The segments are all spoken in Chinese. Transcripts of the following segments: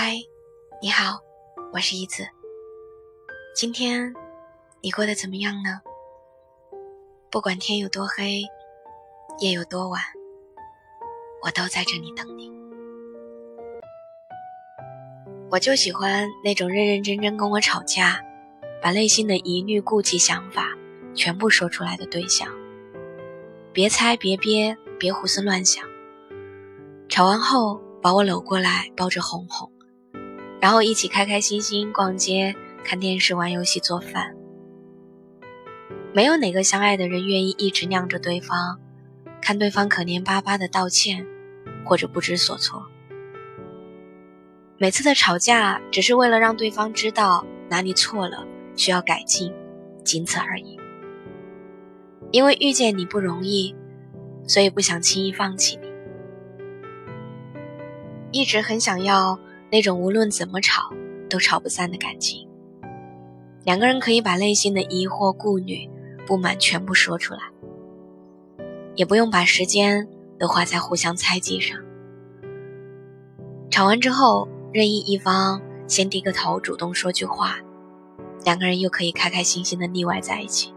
嗨，你好，我是一子。今天你过得怎么样呢？不管天有多黑，夜有多晚，我都在这里等你。我就喜欢那种认认真真跟我吵架，把内心的疑虑、顾忌、想法全部说出来的对象。别猜，别憋，别胡思乱想。吵完后，把我搂过来，抱着哄哄，然后一起开开心心逛街、看电视、玩游戏、做饭。没有哪个相爱的人愿意一直晾着对方，看对方可怜巴巴的道歉，或者不知所措。每次的吵架，只是为了让对方知道哪里错了，需要改进，仅此而已。因为遇见你不容易，所以不想轻易放弃你。一直很想要那种无论怎么吵都吵不散的感情。两个人可以把内心的疑惑、顾虑、不满全部说出来，也不用把时间都花在互相猜忌上。吵完之后，任意一方先低个头，主动说句话，两个人又可以开开心心的腻歪在一起。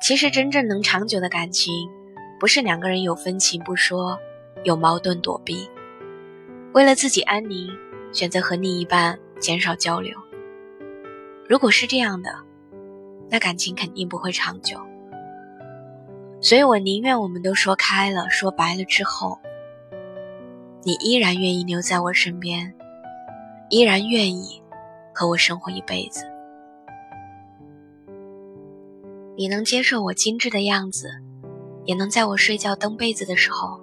其实，真正能长久的感情，不是两个人有分歧不说，有矛盾躲避，为了自己安宁，选择和另一半减少交流。如果是这样的，那感情肯定不会长久。所以我宁愿我们都说开了、说白了之后，你依然愿意留在我身边，依然愿意和我生活一辈子。你能接受我精致的样子，也能在我睡觉蹬被子的时候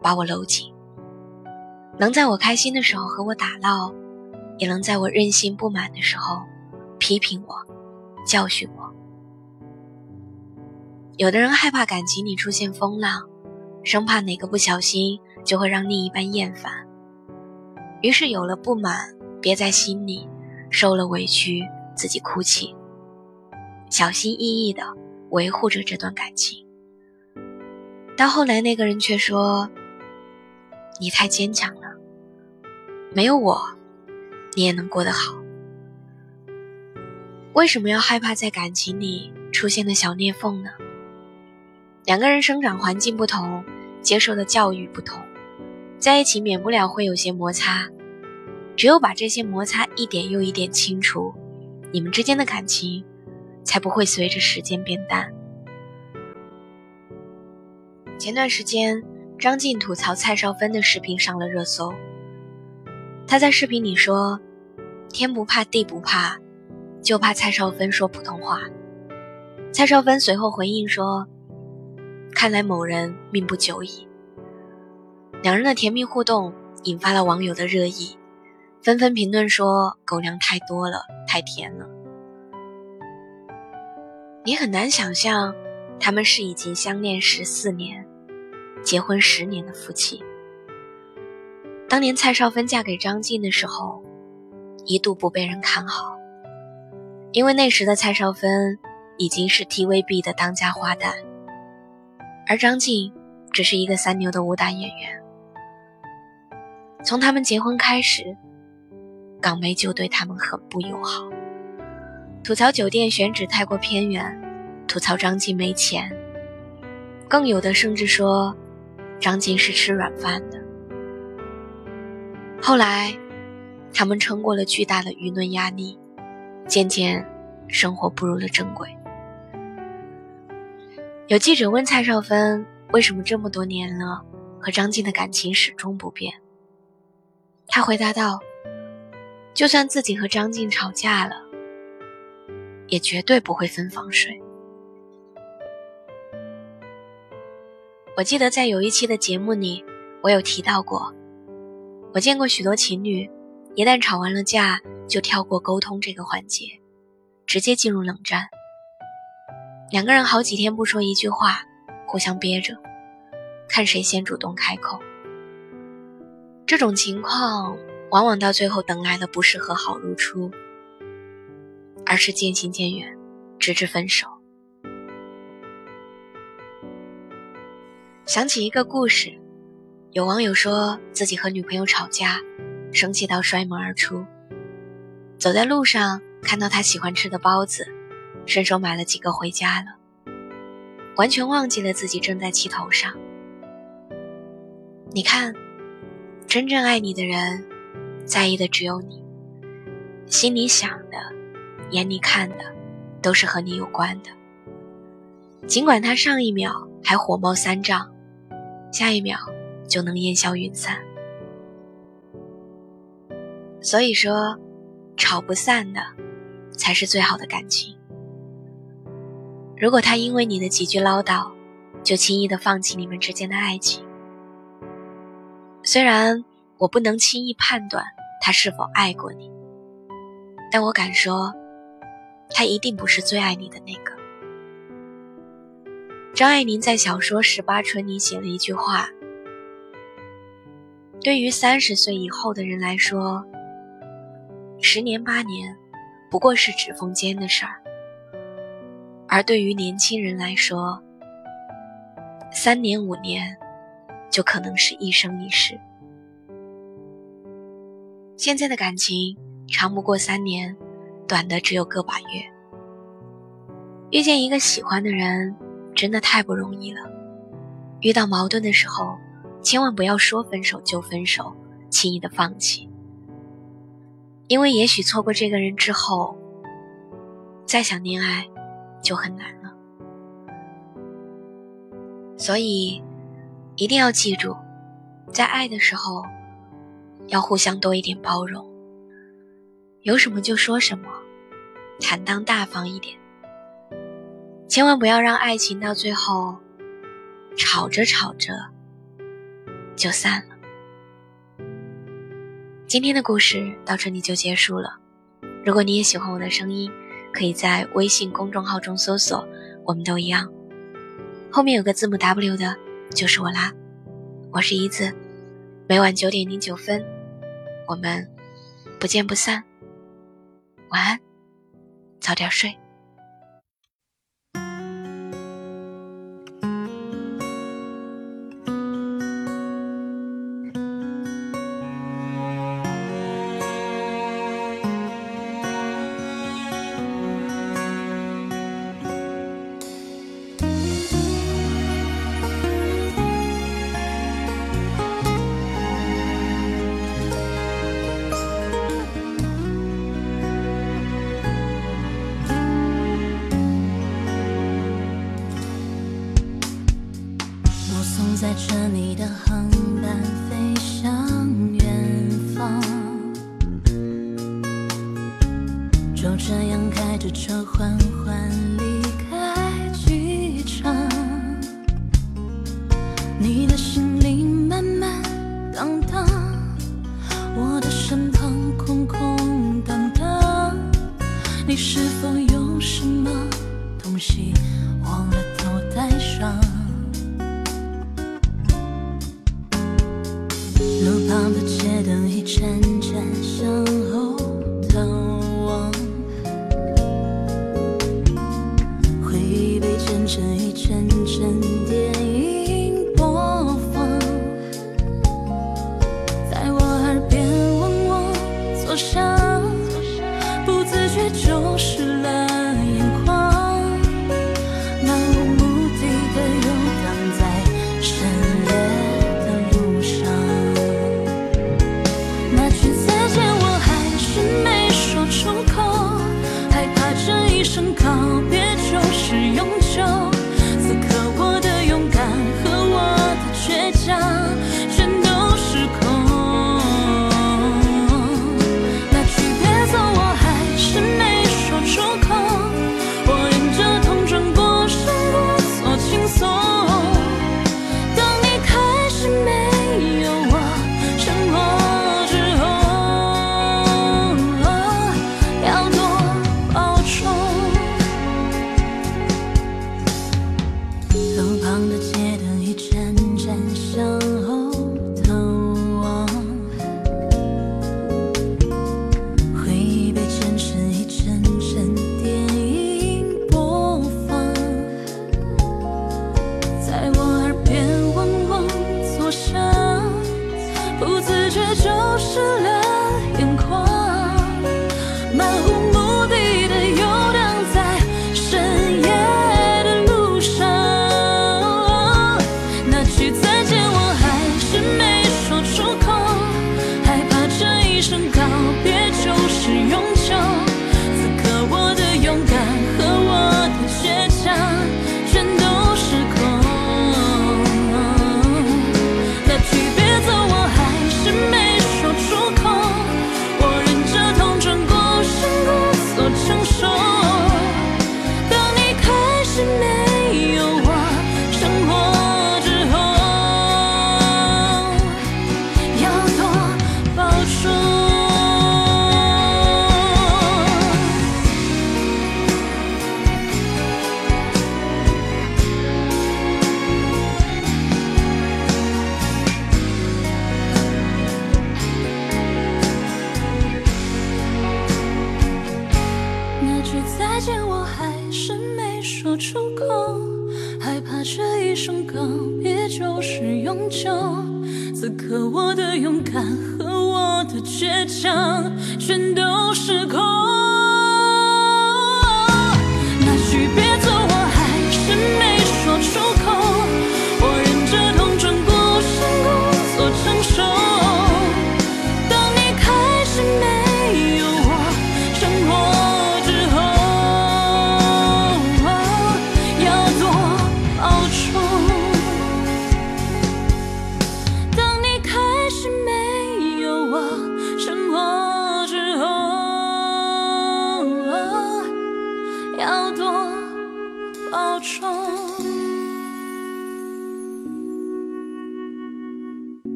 把我搂紧；能在我开心的时候和我打闹，也能在我任性不满的时候批评我、教训我。有的人害怕感情里出现风浪，生怕哪个不小心就会让另一半厌烦，于是有了不满憋在心里，受了委屈自己哭泣。小心翼翼的维护着这段感情，到后来那个人却说：“你太坚强，没有我，你也能过得好。为什么要害怕在感情里出现的小裂缝呢？两个人生长环境不同，接受的教育不同，在一起免不了会有些摩擦。只有把这些摩擦一点又一点清除，你们之间的感情。”才不会随着时间变淡。前段时间，张晋吐槽蔡少芬的视频上了热搜。他在视频里说：“天不怕地不怕，就怕蔡少芬说普通话。”蔡少芬随后回应说：“看来某人命不久矣。”两人的甜蜜互动引发了网友的热议，纷纷评论说：“狗粮太多了，太甜了。”你很难想象，他们是已经相恋十四年、结婚十年的夫妻。当年蔡少芬嫁给张晋的时候，一度不被人看好，因为那时的蔡少芬已经是 TVB 的当家花旦，而张晋只是一个三流的武打演员。从他们结婚开始，港媒就对他们很不友好。吐槽酒店选址太过偏远，吐槽张晋没钱，更有的甚至说张晋是吃软饭的。后来，他们撑过了巨大的舆论压力，渐渐生活步入了正轨。有记者问蔡少芬为什么这么多年了和张晋的感情始终不变，她回答道：“就算自己和张晋吵架了。”也绝对不会分房睡。我记得在有一期的节目里，我有提到过，我见过许多情侣，一旦吵完了架，就跳过沟通这个环节，直接进入冷战。两个人好几天不说一句话，互相憋着，看谁先主动开口。这种情况往往到最后等来的不是和好如初。而是渐行渐远，直至分手。想起一个故事，有网友说自己和女朋友吵架，生气到摔门而出。走在路上看到他喜欢吃的包子，顺手买了几个回家了，完全忘记了自己正在气头上。你看，真正爱你的人，在意的只有你，心里想的，眼里看的，都是和你有关的。尽管他上一秒还火冒三丈，下一秒。就能烟消云散。所以说，吵不散的，才是最好的感情。如果他因为你的几句唠叨，就轻易的放弃你们之间的爱情，虽然我不能轻易判断他是否爱过你，但我敢说，他一定不是最爱你的那个。张爱玲在小说《十八春》里写了一句话。对于三十岁以后的人来说，十年八年不过是指缝间的事儿；而对于年轻人来说，三年五年就可能是一生一世。现在的感情长不过三年，短的只有个把月。遇见一个喜欢的人，真的太不容易了。遇到矛盾的时候。千万不要说分手就分手，轻易的放弃，因为也许错过这个人之后，再想恋爱就很难了。所以，一定要记住，在爱的时候，要互相多一点包容，有什么就说什么，坦荡大方一点，千万不要让爱情到最后，吵着吵着。就散了。今天的故事到这里就结束了。如果你也喜欢我的声音，可以在微信公众号中搜索“我们都一样”，后面有个字母 W 的，就是我啦。我是一子，每晚九点零九分，我们不见不散。晚安，早点睡。载着你的航班飞向远方就这样开着车缓缓